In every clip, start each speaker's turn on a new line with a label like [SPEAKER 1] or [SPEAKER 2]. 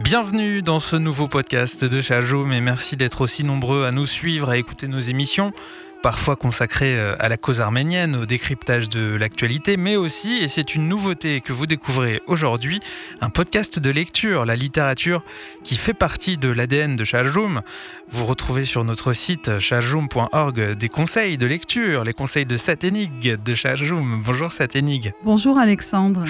[SPEAKER 1] Bienvenue dans ce nouveau podcast de Chajoum et merci d'être aussi nombreux à nous suivre, à écouter nos émissions, parfois consacrées euh, à la cause arménienne, au décryptage de l'actualité, mais aussi, et c'est une nouveauté que vous découvrez aujourd'hui, un podcast de lecture, la littérature qui fait partie de l'ADN de Chajoum. Vous retrouvez sur notre site chajoum.org des conseils de lecture, les conseils de Saténig de Chajoum. Bonjour Saténig.
[SPEAKER 2] Bonjour Alexandre.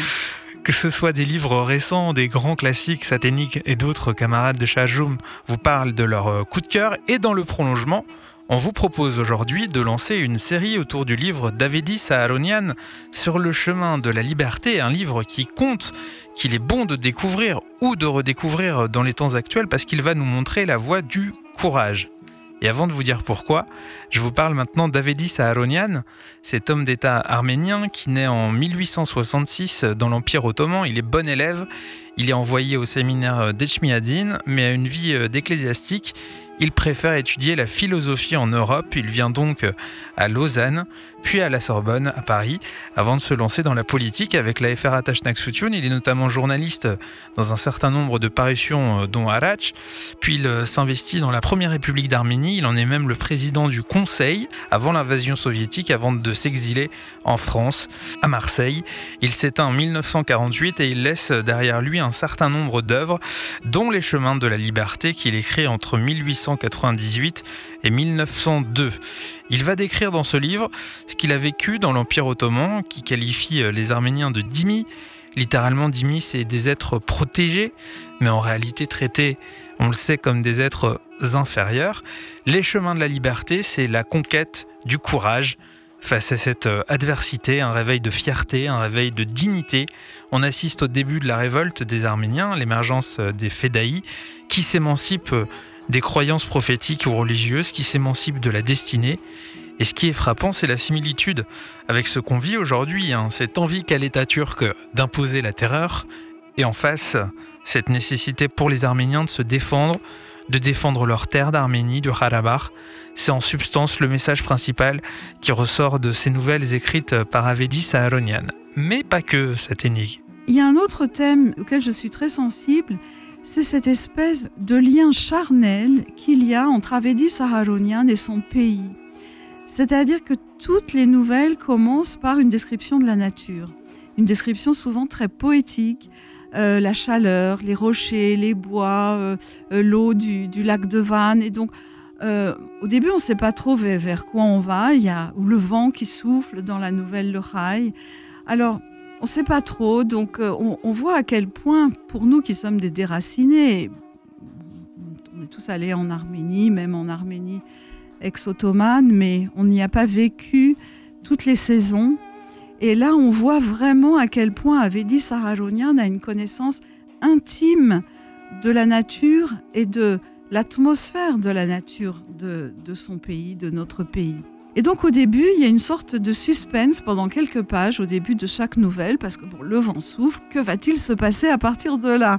[SPEAKER 1] Que ce soit des livres récents, des grands classiques saténiques et d'autres camarades de Chajoum vous parlent de leur euh, coup de cœur et dans le prolongement, on vous propose aujourd'hui de lancer une série autour du livre d'Avedi Saharonian sur le chemin de la liberté, un livre qui compte, qu'il est bon de découvrir ou de redécouvrir dans les temps actuels parce qu'il va nous montrer la voie du courage. Et avant de vous dire pourquoi, je vous parle maintenant d'Avedis Saharonian, cet homme d'État arménien qui naît en 1866 dans l'Empire ottoman. Il est bon élève, il est envoyé au séminaire d'Echmiadzin, mais a une vie d'ecclésiastique. Il préfère étudier la philosophie en Europe. Il vient donc à Lausanne, puis à la Sorbonne, à Paris, avant de se lancer dans la politique avec la FRA Tachnak-Soutioun. Il est notamment journaliste dans un certain nombre de parutions, euh, dont Arach. Puis il euh, s'investit dans la Première République d'Arménie. Il en est même le président du Conseil avant l'invasion soviétique, avant de s'exiler en France, à Marseille. Il s'éteint en 1948 et il laisse derrière lui un certain nombre d'œuvres, dont Les Chemins de la Liberté qu'il écrit entre 1898 et 1902. Il va décrire dans ce livre ce qu'il a vécu dans l'Empire ottoman, qui qualifie euh, les Arméniens de dhimmi. Littéralement, dhimmi, c'est des êtres protégés, mais en réalité traités, on le sait, comme des êtres inférieurs. Les chemins de la liberté, c'est la conquête du courage, Face à cette euh, adversité, un réveil de fierté, un réveil de dignité, on assiste au début de la révolte des Arméniens, l'émergence euh, des Fédaïs, qui s'émancipent des croyances prophétiques ou religieuses qui s'émancipent de la destinée. Et ce qui est frappant, c'est la similitude avec ce qu'on vit aujourd'hui, hein, cette envie qu'a l'État turc d'imposer la terreur, et en face, cette nécessité pour les Arméniens de se défendre, de défendre leur terre d'Arménie, du Karabakh. C'est en substance le message principal qui ressort de ces nouvelles écrites par Avedi Saharonian. Mais pas que cette énigme.
[SPEAKER 2] Il y a un autre thème auquel je suis très sensible, c'est cette espèce de lien charnel qu'il y a entre Avedi Saharonian et son pays. C'est-à-dire que toutes les nouvelles commencent par une description de la nature, une description souvent très poétique, euh, la chaleur, les rochers, les bois, euh, euh, l'eau du, lac de Vannes. Et donc, au début, on ne sait pas trop vers, quoi on va. Il y a le vent qui souffle dans la nouvelle Le Alors, on ne sait pas trop, donc euh, on, voit à quel point, pour nous qui sommes des déracinés, on est tous allés en Arménie, même en Arménie ex-ottomane, mais on n'y a pas vécu toutes les saisons. Et là, on voit vraiment à quel point Avedi Saharonian a une connaissance intime de la nature et de l'atmosphère de la nature de son pays, de notre pays. Et donc au début, il y a une sorte de suspense pendant quelques pages au début de chaque nouvelle, parce que bon, le vent souffle, que va-t-il se passer à partir de là?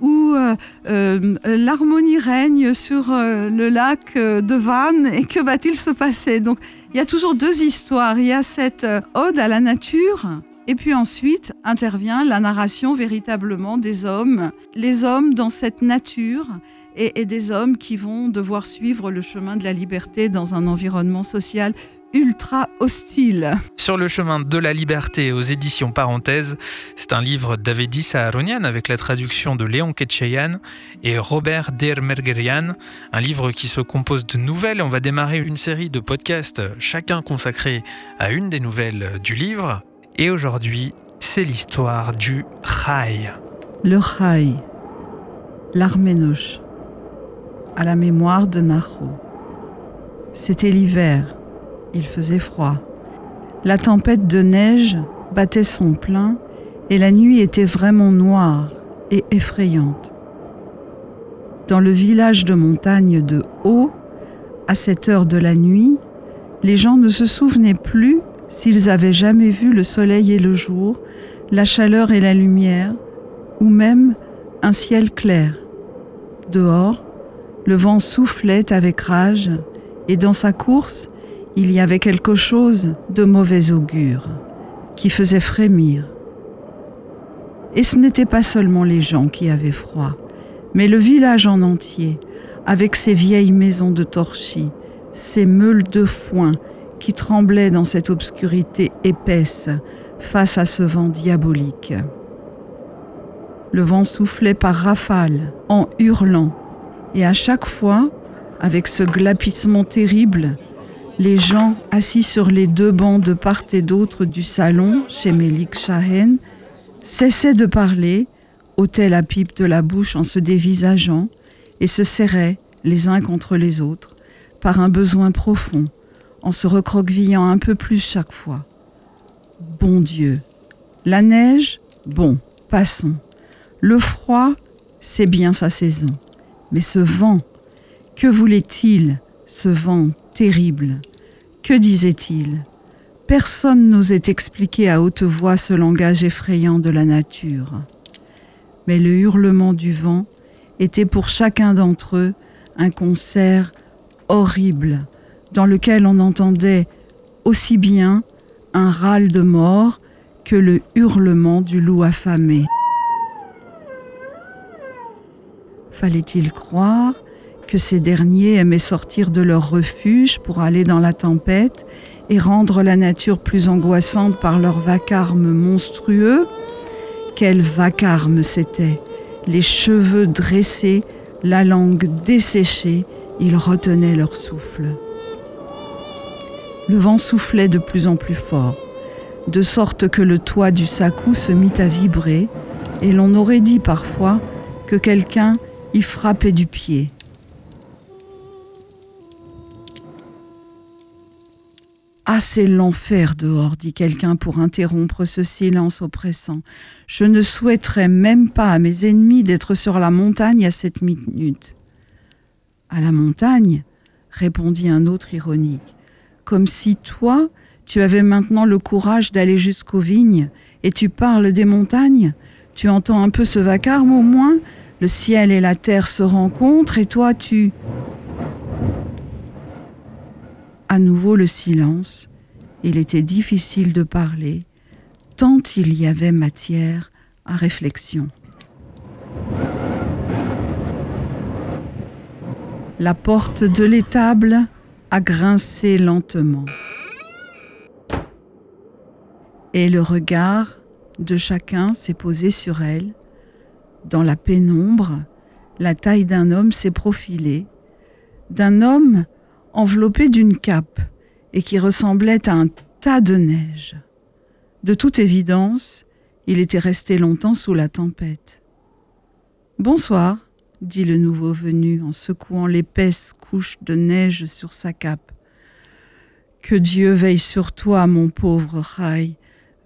[SPEAKER 2] Où euh, euh, l'harmonie règne sur euh, le lac de Vannes et que va-t-il se passer? Donc il y a toujours deux histoires. Il y a cette ode à la nature et puis ensuite intervient la narration véritablement des hommes, les hommes dans cette nature et, des hommes qui vont devoir suivre le chemin de la liberté dans un environnement social ultra hostile.
[SPEAKER 1] Sur le chemin de la liberté aux éditions Parenthèses, c'est un livre d'Avedi Saharonian avec la traduction de Léon Ketcheyan et Robert Dermergerian, un livre qui se compose de nouvelles. On va démarrer une série de podcasts, chacun consacré à une des nouvelles du livre. Et aujourd'hui, c'est l'histoire du Chai.
[SPEAKER 2] Le Chai, l'arménoche à la mémoire de Naho. C'était l'hiver, il faisait froid. La tempête de neige battait son plein et la nuit était vraiment noire et effrayante. Dans le village de montagne de Haut, à cette heure de la nuit, les gens ne se souvenaient plus s'ils avaient jamais vu le soleil et le jour, la chaleur et la lumière, ou même un ciel clair. Dehors, le vent soufflait avec rage, et dans sa course, il y avait quelque chose de mauvais augure, qui faisait frémir. Et ce n'était pas seulement les gens qui avaient froid, mais le village en entier, avec ses vieilles maisons de torchis, ses meules de foin qui tremblaient dans cette obscurité épaisse face à ce vent diabolique. Le vent soufflait par rafales, en hurlant, et à chaque fois, avec ce glapissement terrible, les gens assis sur les deux bancs de part et d'autre du salon chez Melik Shahen cessaient de parler, ôtaient la pipe de la bouche en se dévisageant et se serraient les uns contre les autres par un besoin profond, en se recroquevillant un peu plus chaque fois. Bon Dieu. La neige Bon, passons. Le froid, c'est bien sa saison. Mais ce vent, que voulait-il, ce vent terrible? Que disait-il? Personne n'osait expliquer à haute voix ce langage effrayant de la nature. Mais le hurlement du vent était pour chacun d'entre eux un concert horrible dans lequel on entendait aussi bien un râle de mort que le hurlement du loup affamé. Fallait-il croire que ces derniers aimaient sortir de leur refuge pour aller dans la tempête et rendre la nature plus angoissante par leur vacarme monstrueux? Quel vacarme c'était Les cheveux dressés, la langue desséchée, ils retenaient leur souffle. Le vent soufflait de plus en plus fort, de sorte que le toit du sacou se mit à vibrer, et l'on aurait dit parfois que quelqu'un y frappait du pied. Ah, c'est l'enfer dehors, dit quelqu'un pour interrompre ce silence oppressant. Je ne souhaiterais même pas à mes ennemis d'être sur la montagne à cette minute. À la montagne? répondit un autre ironique comme si toi, tu avais maintenant le courage d'aller jusqu'aux vignes, et tu parles des montagnes, tu entends un peu ce vacarme au moins, le ciel et la terre se rencontrent, et toi tu... À nouveau le silence, il était difficile de parler, tant il y avait matière à réflexion. La porte de l'étable a grincé lentement. Et le regard de chacun s'est posé sur elle. Dans la pénombre, la taille d'un homme s'est profilée, d'un homme enveloppé d'une cape et qui ressemblait à un tas de neige. De toute évidence, il était resté longtemps sous la tempête. Bonsoir, dit le nouveau venu en secouant l'épaisse couche de neige sur sa cape. Que Dieu veille sur toi, mon pauvre Rai.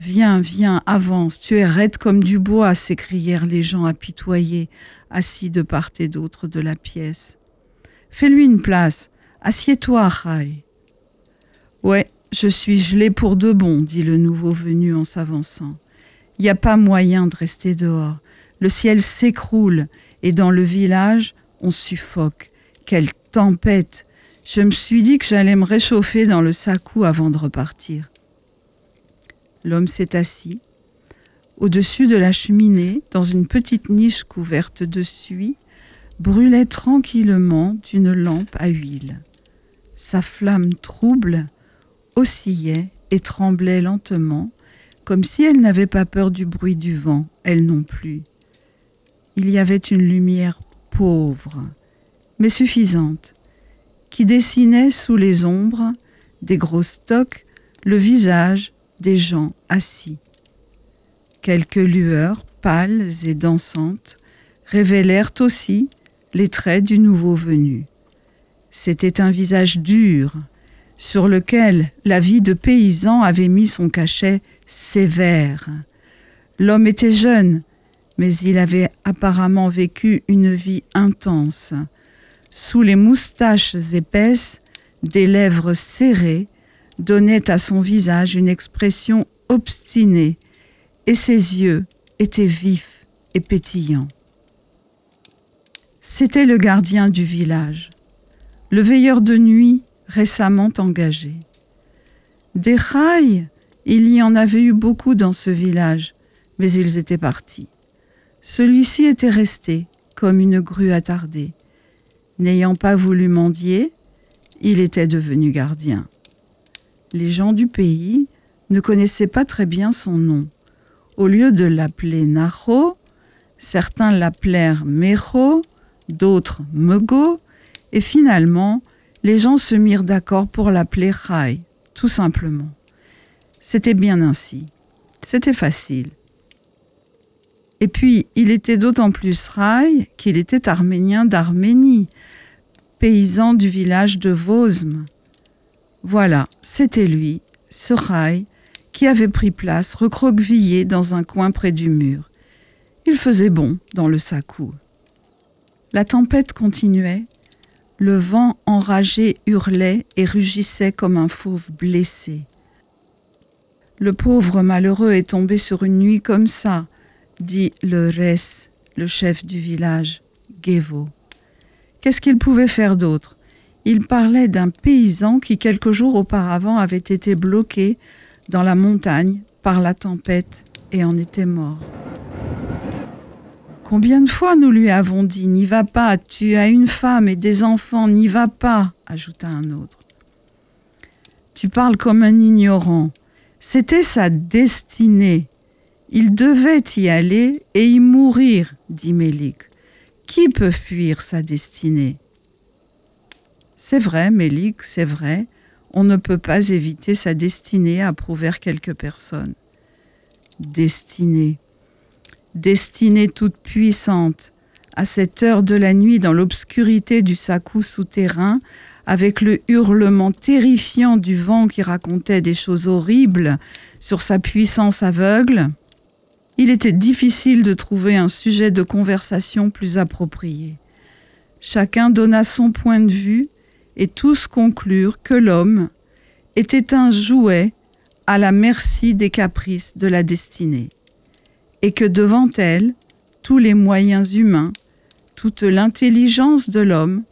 [SPEAKER 2] Viens, viens, avance, tu es raide comme du bois, s'écrièrent les gens apitoyés, assis de part et d'autre de la pièce. Fais-lui une place, assieds-toi, Rai. Ouais, je suis gelé pour de bon, dit le nouveau venu en s'avançant. Il n'y a pas moyen de rester dehors. Le ciel s'écroule et dans le village, on suffoque. Quelle tempête Je me suis dit que j'allais me réchauffer dans le sacou avant de repartir. L'homme s'est assis. Au-dessus de la cheminée, dans une petite niche couverte de suie, brûlait tranquillement une lampe à huile. Sa flamme trouble oscillait et tremblait lentement, comme si elle n'avait pas peur du bruit du vent, elle non plus il y avait une lumière pauvre, mais suffisante, qui dessinait sous les ombres des gros stocks le visage des gens assis. Quelques lueurs pâles et dansantes révélèrent aussi les traits du nouveau venu. C'était un visage dur, sur lequel la vie de paysan avait mis son cachet sévère. L'homme était jeune, mais il avait apparemment vécu une vie intense. Sous les moustaches épaisses, des lèvres serrées donnaient à son visage une expression obstinée, et ses yeux étaient vifs et pétillants. C'était le gardien du village, le veilleur de nuit récemment engagé. Des rails, il y en avait eu beaucoup dans ce village, mais ils étaient partis. Celui-ci était resté, comme une grue attardée. N'ayant pas voulu mendier, il était devenu gardien. Les gens du pays ne connaissaient pas très bien son nom. Au lieu de l'appeler Naho, certains l'appelèrent Meho, d'autres Mego, et finalement, les gens se mirent d'accord pour l'appeler Rai, tout simplement. C'était bien ainsi. C'était facile. Et puis, il était d'autant plus Rai qu'il était arménien d'Arménie, paysan du village de Vosme. Voilà, c'était lui, ce Rai, qui avait pris place recroquevillé dans un coin près du mur. Il faisait bon dans le sacou. La tempête continuait, le vent enragé hurlait et rugissait comme un fauve blessé. Le pauvre malheureux est tombé sur une nuit comme ça, dit le Res, le chef du village, Gevo. Qu'est-ce qu'il pouvait faire d'autre? Il parlait d'un paysan qui quelques jours auparavant avait été bloqué dans la montagne par la tempête et en était mort. Combien de fois nous lui avons dit N'y va pas, tu as une femme et des enfants, n'y va pas, ajouta un autre. Tu parles comme un ignorant. C'était sa destinée. Il devait y aller et y mourir, dit Mélik. Qui peut fuir sa destinée? C'est vrai, Mélik, c'est vrai, on ne peut pas éviter sa destinée, approuvèrent quelques personnes. Destinée. Destinée toute puissante, à cette heure de la nuit dans l'obscurité du sacou souterrain, avec le hurlement terrifiant du vent qui racontait des choses horribles sur sa puissance aveugle, il était difficile de trouver un sujet de conversation plus approprié. Chacun donna son point de vue et tous conclurent que l'homme était un jouet à la merci des caprices de la destinée, et que devant elle, tous les moyens humains, toute l'intelligence de l'homme,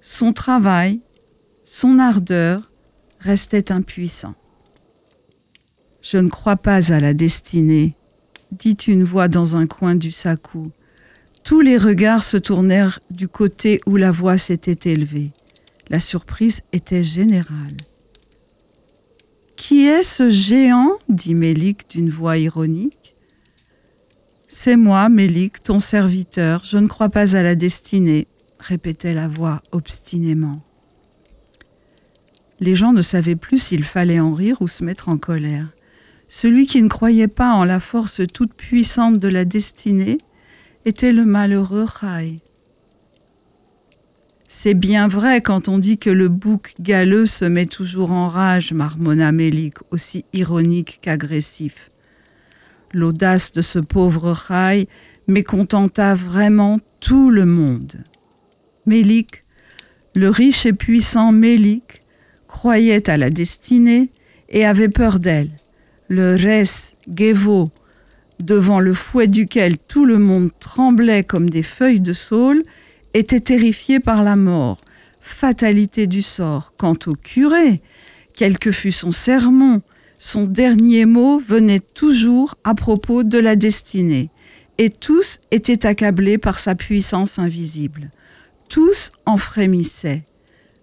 [SPEAKER 2] son travail, son ardeur restaient impuissants. Je ne crois pas à la destinée, dit une voix dans un coin du sacou. Tous les regards se tournèrent du côté où la voix s'était élevée. La surprise était générale. Qui est ce géant? dit Mélik d'une voix ironique. C'est moi, Mélik, ton serviteur. Je ne crois pas à la destinée, répétait la voix obstinément. Les gens ne savaient plus s'il fallait en rire ou se mettre en colère. Celui qui ne croyait pas en la force toute puissante de la destinée était le malheureux Rai. C'est bien vrai quand on dit que le bouc galeux se met toujours en rage, marmonna Mélik, aussi ironique qu'agressif. L'audace de ce pauvre Rai mécontenta vraiment tout le monde. Mélik, le riche et puissant Mélik, croyait à la destinée et avait peur d'elle le res Gevo, devant le fouet duquel tout le monde tremblait comme des feuilles de saule, était terrifié par la mort, fatalité du sort. Quant au curé, quel que fût son sermon, son dernier mot venait toujours à propos de la destinée, et tous étaient accablés par sa puissance invisible. Tous en frémissaient.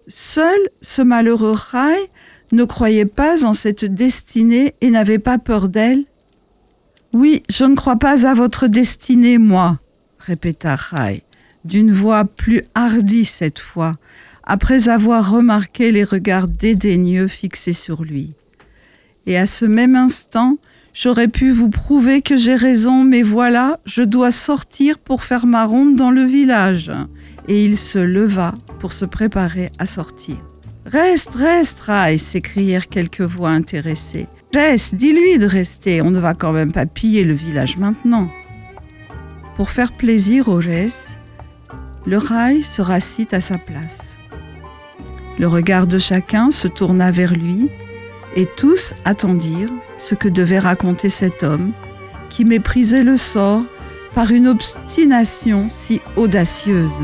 [SPEAKER 2] Seul ce malheureux Rai ne croyait pas en cette destinée et n'avait pas peur d'elle Oui, je ne crois pas à votre destinée, moi, répéta Rai, d'une voix plus hardie cette fois, après avoir remarqué les regards dédaigneux fixés sur lui. Et à ce même instant, j'aurais pu vous prouver que j'ai raison, mais voilà, je dois sortir pour faire ma ronde dans le village. Et il se leva pour se préparer à sortir. Reste, reste, Rai s'écrièrent quelques voix intéressées. Reste, dis-lui de rester, on ne va quand même pas piller le village maintenant. Pour faire plaisir au Res, le Rai se rassit à sa place. Le regard de chacun se tourna vers lui et tous attendirent ce que devait raconter cet homme qui méprisait le sort par une obstination si audacieuse.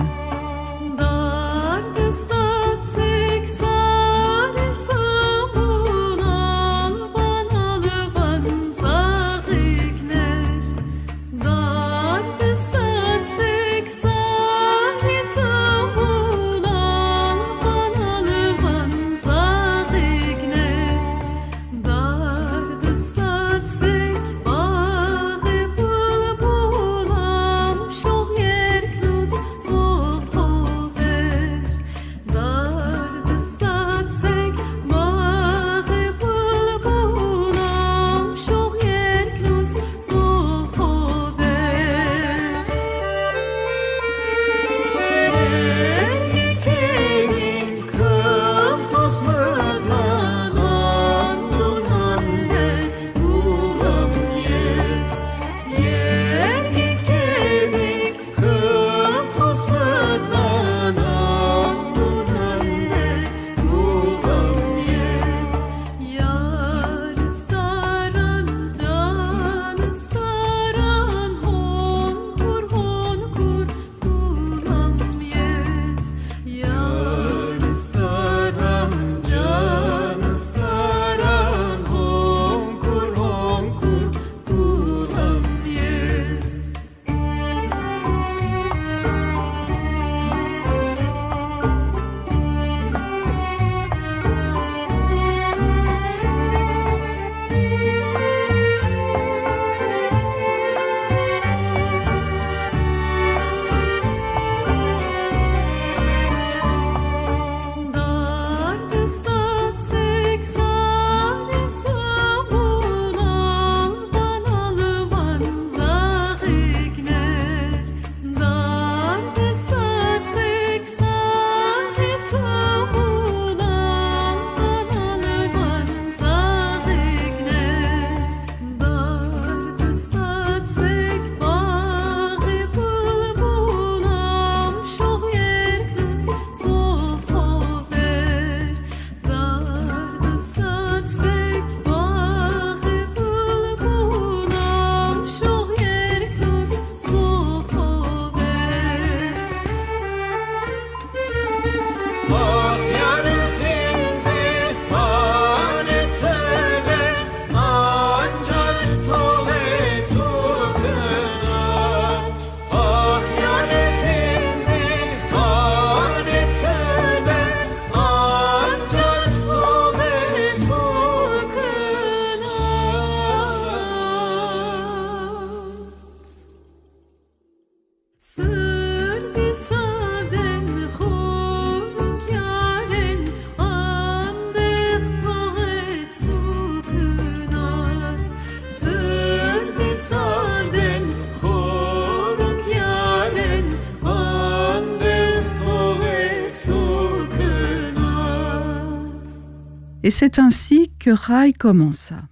[SPEAKER 2] Et c'est ainsi que Rai commença.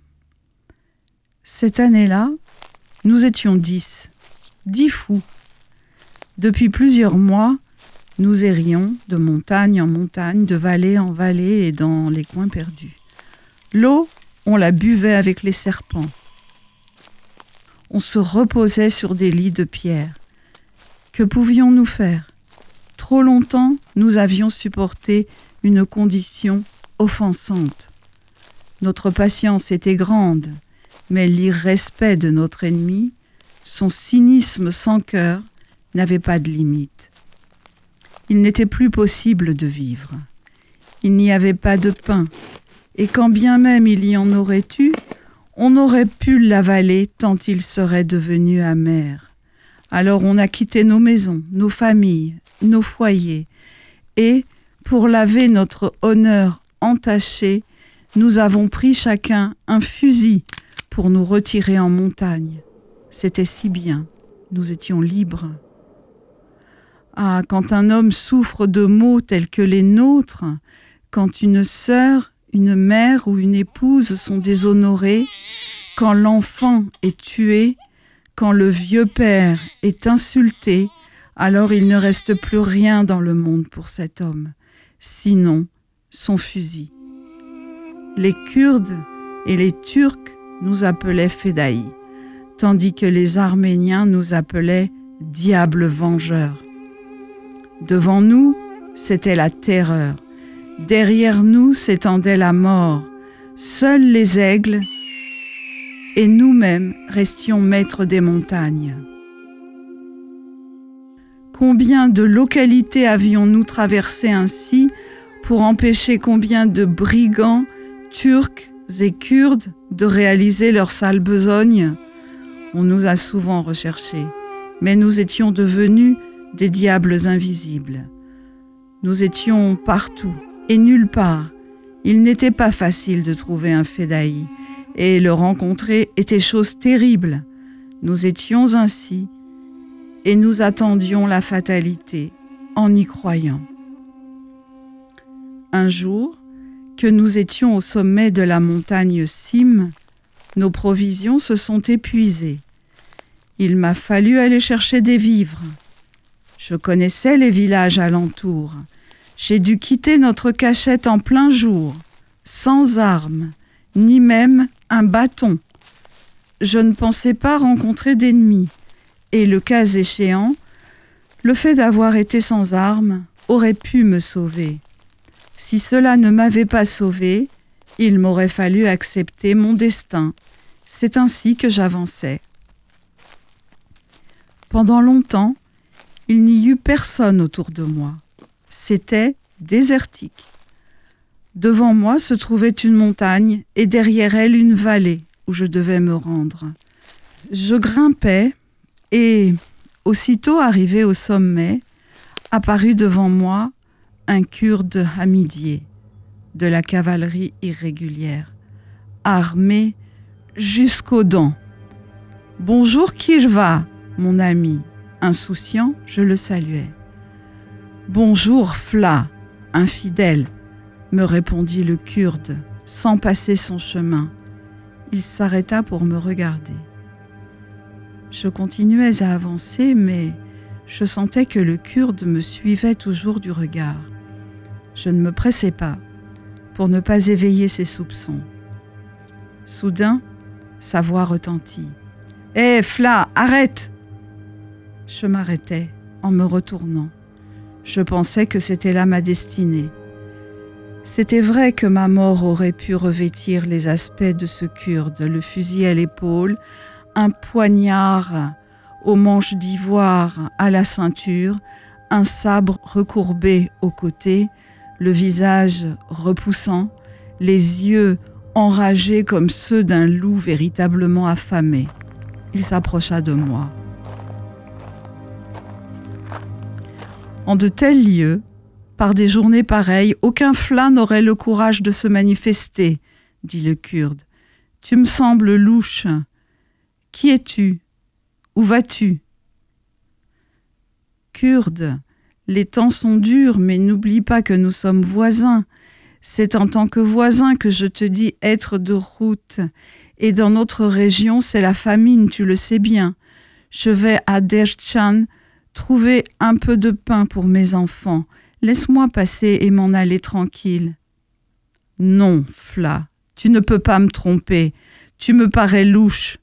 [SPEAKER 2] Cette année-là, nous étions dix, dix fous. Depuis plusieurs mois, nous errions de montagne en montagne, de vallée en vallée et dans les coins perdus. L'eau, on la buvait avec les serpents. On se reposait sur des lits de pierre. Que pouvions-nous faire? Trop longtemps, nous avions supporté une condition offensante. Notre patience était grande, mais l'irrespect de notre ennemi, son cynisme sans cœur, n'avait pas de limite. Il n'était plus possible de vivre. Il n'y avait pas de pain, et quand bien même il y en aurait eu, on aurait pu l'avaler tant il serait devenu amer. Alors on a quitté nos maisons, nos familles, nos foyers, et, pour laver notre honneur entaché, nous avons pris chacun un fusil pour nous retirer en montagne. C'était si bien, nous étions libres. Ah, quand un homme souffre de maux tels que les nôtres, quand une sœur, une mère ou une épouse sont déshonorées, quand l'enfant est tué, quand le vieux père est insulté, alors il ne reste plus rien dans le monde pour cet homme, sinon son fusil. Les Kurdes et les Turcs nous appelaient Fédaï, tandis que les Arméniens nous appelaient diables vengeurs. Devant nous, c'était la terreur. Derrière nous s'étendait la mort. Seuls les aigles et nous-mêmes restions maîtres des montagnes. Combien de localités avions-nous traversé ainsi pour empêcher combien de brigands, turcs et kurdes de réaliser leur sale besogne On nous a souvent recherchés, mais nous étions devenus des diables invisibles. Nous étions partout et nulle part. Il n'était pas facile de trouver un Fédaï, et le rencontrer était chose terrible. Nous étions ainsi, et nous attendions la fatalité en y croyant. Un jour, que nous étions au sommet de la montagne Sim, nos provisions se sont épuisées. Il m'a fallu aller chercher des vivres. Je connaissais les villages alentours. J'ai dû quitter notre cachette en plein jour, sans armes, ni même un bâton. Je ne pensais pas rencontrer d'ennemis, et le cas échéant, le fait d'avoir été sans armes aurait pu me sauver. Si cela ne m'avait pas sauvé, il m'aurait fallu accepter mon destin. C'est ainsi que j'avançais. Pendant longtemps, il n'y eut personne autour de moi. C'était désertique. Devant moi se trouvait une montagne et derrière elle une vallée où je devais me rendre. Je grimpais et, aussitôt arrivé au sommet, apparut devant moi un kurde hamidier de la cavalerie irrégulière, armé jusqu'aux dents. Bonjour Kirva, mon ami, Insouciant, je le saluai. Bonjour, Fla, infidèle, me répondit le Kurde, sans passer son chemin. Il s'arrêta pour me regarder. Je continuais à avancer, mais je sentais que le Kurde me suivait toujours du regard. Je ne me pressais pas pour ne pas éveiller ses soupçons. Soudain, sa voix retentit. Hé, Fla, arrête je m'arrêtais en me retournant. Je pensais que c'était là ma destinée. C'était vrai que ma mort aurait pu revêtir les aspects de ce kurde, le fusil à l'épaule, un poignard aux manches d'ivoire à la ceinture, un sabre recourbé au côté, le visage repoussant, les yeux enragés comme ceux d'un loup véritablement affamé. Il s'approcha de moi. En de tels lieux, par des journées pareilles, aucun flat n'aurait le courage de se manifester, dit le Kurde. Tu me sembles louche. Qui es-tu? Où vas-tu? Kurde, les temps sont durs, mais n'oublie pas que nous sommes voisins. C'est en tant que voisin que je te dis être de route. Et dans notre région, c'est la famine, tu le sais bien. Je vais à Derchan trouver un peu de pain pour mes enfants. Laisse-moi passer et m'en aller tranquille. Non, Fla, tu ne peux pas me tromper. Tu me parais louche.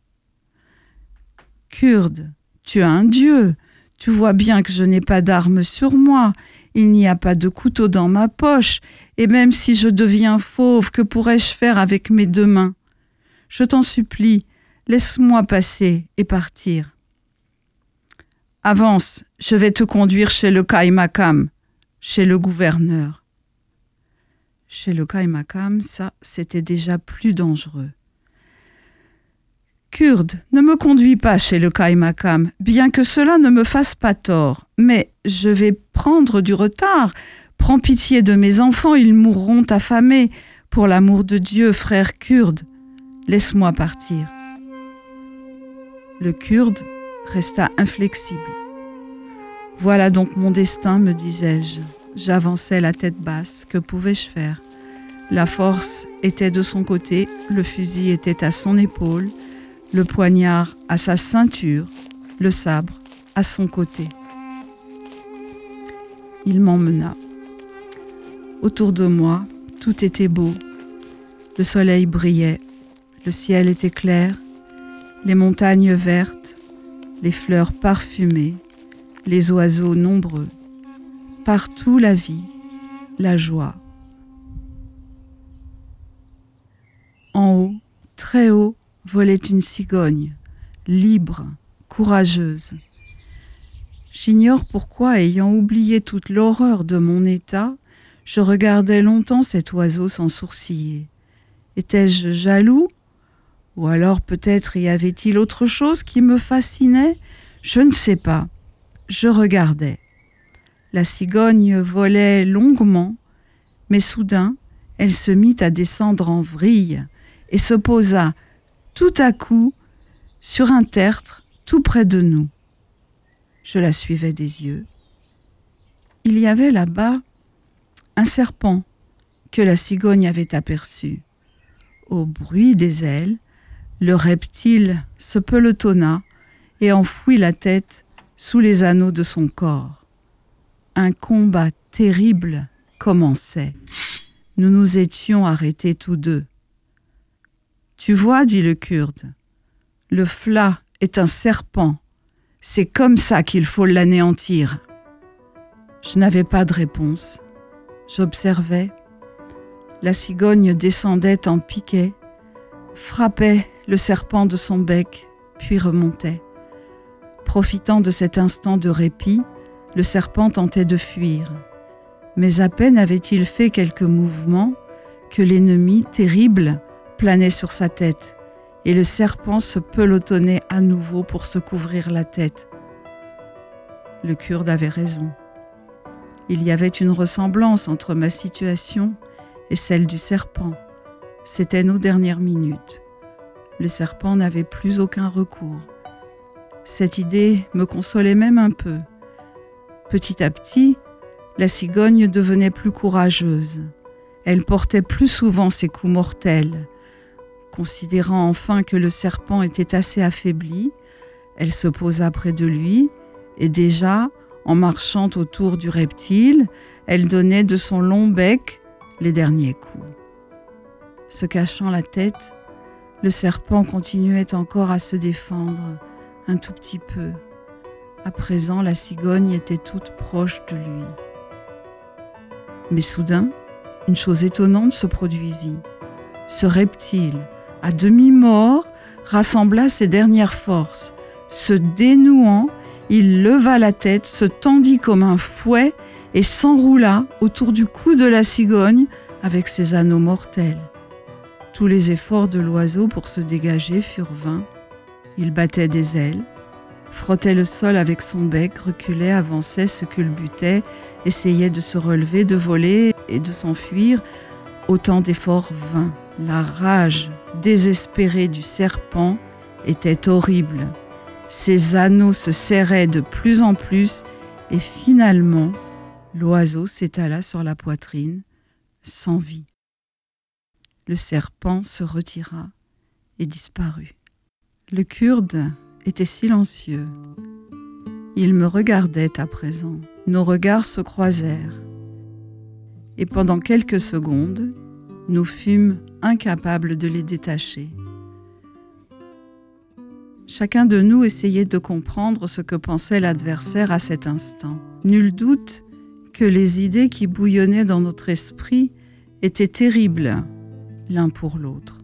[SPEAKER 2] Kurde, tu as un dieu. Tu vois bien que je n'ai pas d'armes sur moi. Il n'y a pas de couteau dans ma poche. Et même si je deviens fauve, que pourrais-je faire avec mes deux mains? Je t'en supplie, laisse-moi passer et partir. Avance, je vais te conduire chez le Kaimakam, chez le gouverneur. Chez le Kaimakam, ça, c'était déjà plus dangereux. Kurde, ne me conduis pas chez le Kaimakam, bien que cela ne me fasse pas tort, mais je vais prendre du retard. Prends pitié de mes enfants, ils mourront affamés. Pour l'amour de Dieu, frère kurde, laisse-moi partir. Le kurde resta inflexible. Voilà donc mon destin, me disais-je. J'avançais la tête basse. Que pouvais-je faire? La force était de son côté, le fusil était à son épaule, le poignard à sa ceinture, le sabre à son côté. Il m'emmena. Autour de moi, tout était beau. Le soleil brillait, le ciel était clair, les montagnes vertes, les fleurs parfumées, les oiseaux nombreux. Partout la vie, la joie. En haut, très haut, volait une cigogne, libre, courageuse. J'ignore pourquoi, ayant oublié toute l'horreur de mon état, je regardais longtemps cet oiseau sans sourciller. Étais-je jaloux? Ou alors peut-être y avait-il autre chose qui me fascinait? Je ne sais pas je regardais. La cigogne volait longuement, mais soudain, elle se mit à descendre en vrille et se posa tout à coup sur un tertre tout près de nous. Je la suivais des yeux. Il y avait là-bas un serpent que la cigogne avait aperçu. Au bruit des ailes, le reptile se pelotonna et enfouit la tête sous les anneaux de son corps. Un combat terrible commençait. Nous nous étions arrêtés tous deux. Tu vois, dit le Kurde, le fla est un serpent. C'est comme ça qu'il faut l'anéantir. Je n'avais pas de réponse. J'observais. La cigogne descendait en piquet, frappait le serpent de son bec, puis remontait. Profitant de cet instant de répit, le serpent tentait de fuir. Mais à peine avait-il fait quelques mouvements que l'ennemi terrible planait sur sa tête, et le serpent se pelotonnait à nouveau pour se couvrir la tête. Le kurde avait raison. Il y avait une ressemblance entre ma situation et celle du serpent. C'était nos dernières minutes. Le serpent n'avait plus aucun recours. Cette idée me consolait même un peu. Petit à petit, la cigogne devenait plus courageuse. Elle portait plus souvent ses coups mortels. Considérant enfin que le serpent était assez affaibli, elle se posa près de lui et déjà, en marchant autour du reptile, elle donnait de son long bec les derniers coups. Se cachant la tête, le serpent continuait encore à se défendre un tout petit peu. À présent, la cigogne était toute proche de lui. Mais soudain, une chose étonnante se produisit. Ce reptile, à demi-mort, rassembla ses dernières forces. Se dénouant, il leva la tête, se tendit comme un fouet et s'enroula autour du cou de la cigogne avec ses anneaux mortels. Tous les efforts de l'oiseau pour se dégager furent vains. Il battait des ailes, frottait le sol avec son bec, reculait, avançait, se culbutait, essayait de se relever, de voler et de s'enfuir. Autant d'efforts vains. La rage désespérée du serpent était horrible. Ses anneaux se serraient de plus en plus et finalement, l'oiseau s'étala sur la poitrine, sans vie. le serpent se retira et disparut. Le Kurde était silencieux. Il me regardait à présent. Nos regards se croisèrent. Et pendant quelques secondes, nous fûmes incapables de les détacher. Chacun de nous essayait de comprendre ce que pensait l'adversaire à cet instant. Nul doute que les idées qui bouillonnaient dans notre esprit étaient terribles l'un pour l'autre.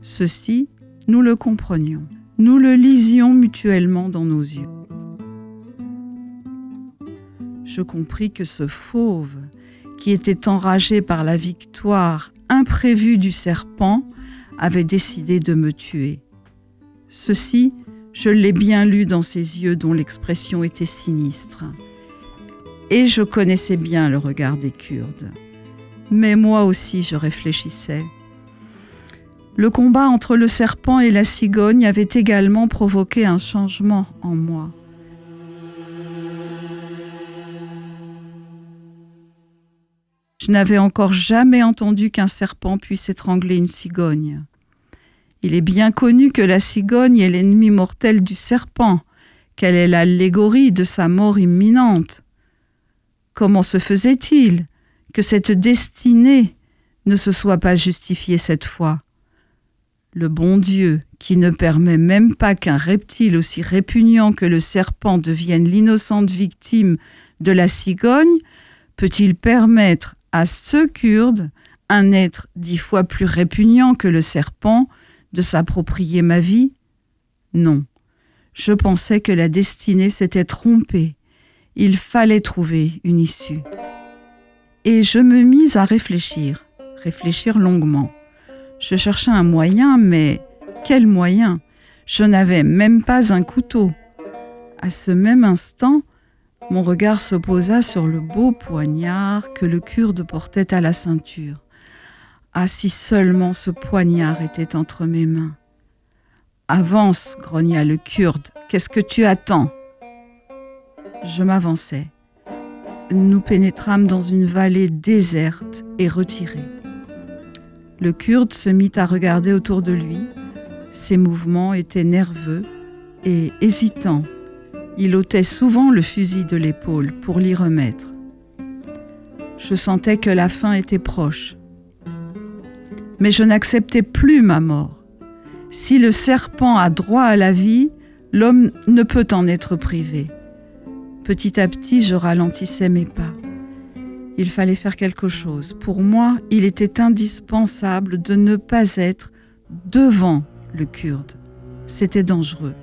[SPEAKER 2] Ceci, nous le comprenions. Nous le lisions mutuellement dans nos yeux. Je compris que ce fauve, qui était enragé par la victoire imprévue du serpent, avait décidé de me tuer. Ceci, je l'ai bien lu dans ses yeux dont l'expression était sinistre. Et je connaissais bien le regard des Kurdes. Mais moi aussi je réfléchissais. Le combat entre le serpent et la cigogne avait également provoqué un changement en moi. Je n'avais encore jamais entendu qu'un serpent puisse étrangler une cigogne. Il est bien connu que la cigogne est l'ennemi mortel du serpent, qu'elle est l'allégorie de sa mort imminente. Comment se faisait-il que cette destinée ne se soit pas justifiée cette fois? Le bon Dieu, qui ne permet même pas qu'un reptile aussi répugnant que le serpent devienne l'innocente victime de la cigogne, peut-il permettre à ce Kurde, un être dix fois plus répugnant que le serpent, de s'approprier ma vie? Non. Je pensais que la destinée s'était trompée. Il fallait trouver une issue. Et je me mis à réfléchir, réfléchir longuement. Je cherchais un moyen, mais quel moyen? Je n'avais même pas un couteau. À ce même instant, mon regard se posa sur le beau poignard que le kurde portait à la ceinture. Ah, si seulement ce poignard était entre mes mains. Avance, grogna le kurde, qu'est-ce que tu attends? Je m'avançai. Nous pénétrâmes dans une vallée déserte et retirée. Le Kurde se mit à regarder autour de lui. Ses mouvements étaient nerveux et hésitants. Il ôtait souvent le fusil de l'épaule pour l'y remettre. Je sentais que la fin était proche. Mais je n'acceptais plus ma mort. Si le serpent a droit à la vie, l'homme ne peut en être privé. Petit à petit, je ralentissais mes pas. Il fallait faire quelque chose. Pour moi, il était indispensable de ne pas être devant le Kurde. C'était dangereux.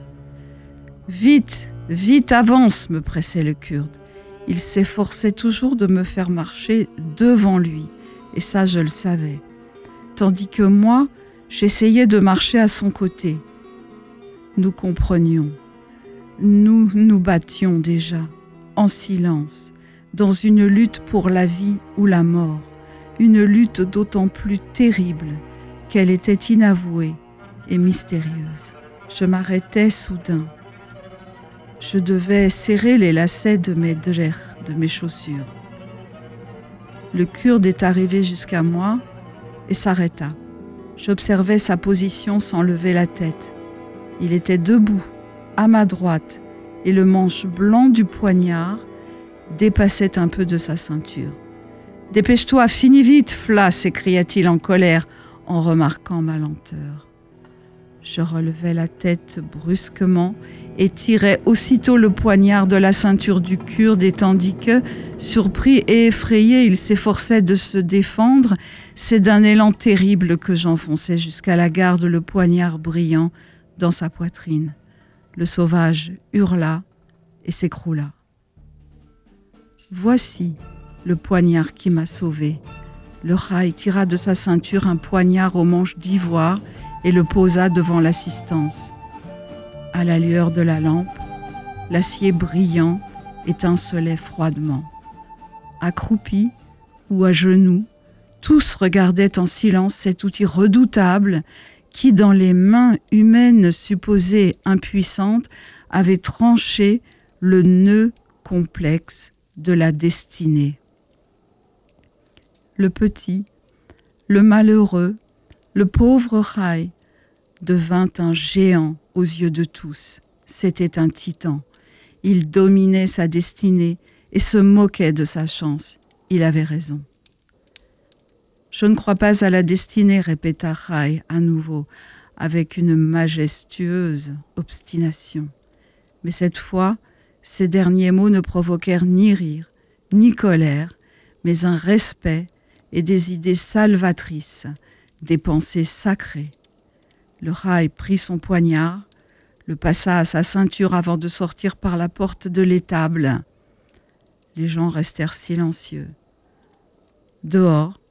[SPEAKER 2] Vite, vite, avance, me pressait le Kurde. Il s'efforçait toujours de me faire marcher devant lui, et ça je le savais. Tandis que moi, j'essayais de marcher à son côté. Nous comprenions. Nous nous battions déjà, en silence dans une lutte pour la vie ou la mort, une lutte d'autant plus terrible qu'elle était inavouée et mystérieuse. Je m'arrêtais soudain. Je devais serrer les lacets de mes drer, de mes chaussures. Le kurde est arrivé jusqu'à moi et s'arrêta. J'observais sa position sans lever la tête. Il était debout, à ma droite, et le manche blanc du poignard dépassait un peu de sa ceinture. Dépêche-toi, finis vite, Fla, s'écria-t-il en colère en remarquant ma lenteur. Je relevai la tête brusquement et tirai aussitôt le poignard de la ceinture du kurde, et tandis que, surpris et effrayé, il s'efforçait de se défendre, c'est d'un élan terrible que j'enfonçai jusqu'à la garde le poignard brillant dans sa poitrine. Le sauvage hurla et s'écroula. Voici le poignard qui m'a sauvé. Le rail tira de sa ceinture un poignard aux manches d'ivoire et le posa devant l'assistance. À la lueur de la lampe, l'acier brillant étincelait froidement. Accroupis ou à genoux, tous regardaient en silence cet outil redoutable qui, dans les mains humaines supposées impuissantes, avait tranché le nœud complexe de la destinée. Le petit, le malheureux, Le pauvre Rai devint un géant aux yeux de tous. C'était un titan. Il dominait sa destinée et se moquait de sa chance. Il avait raison. Je ne crois pas à la destinée, répéta Rai à nouveau, avec une majestueuse obstination. Mais cette fois, ces derniers mots ne provoquèrent ni rire, ni colère, mais un respect et des idées salvatrices, des pensées sacrées. Le rail prit son poignard, le passa à sa ceinture avant de sortir par la porte de l'étable. Les gens restèrent silencieux. Dehors,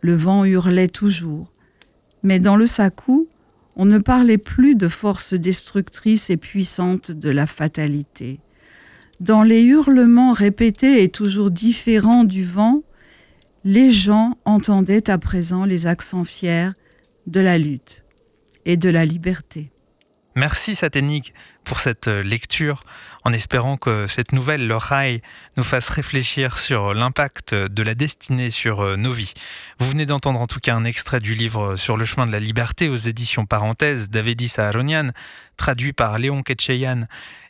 [SPEAKER 2] le vent hurlait toujours, mais dans le sacou, on ne parlait plus de force destructrice et puissante de la fatalité. Dans les hurlements répétés et toujours différents du vent, les gens entendaient à présent les accents fiers de la lutte et de la liberté.
[SPEAKER 1] Merci Saténique pour cette euh, lecture, en espérant que cette nouvelle, le rail, nous fasse réfléchir sur l'impact de la destinée sur euh, nos vies. Vous venez d'entendre en tout cas un extrait du livre Sur le chemin de la liberté aux éditions Parenthèses d'Avedis Aaronian, traduit par Léon Ketcheyan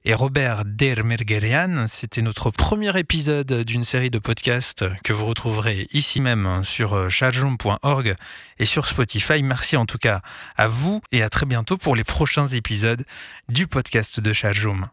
[SPEAKER 1] et Robert Dermergerian. C'était notre premier épisode d'une série de podcasts que vous retrouverez ici même sur chargeroom.org et sur Spotify. Merci en tout cas à vous et à très bientôt pour les prochains épisodes du podcast de Chargeroom.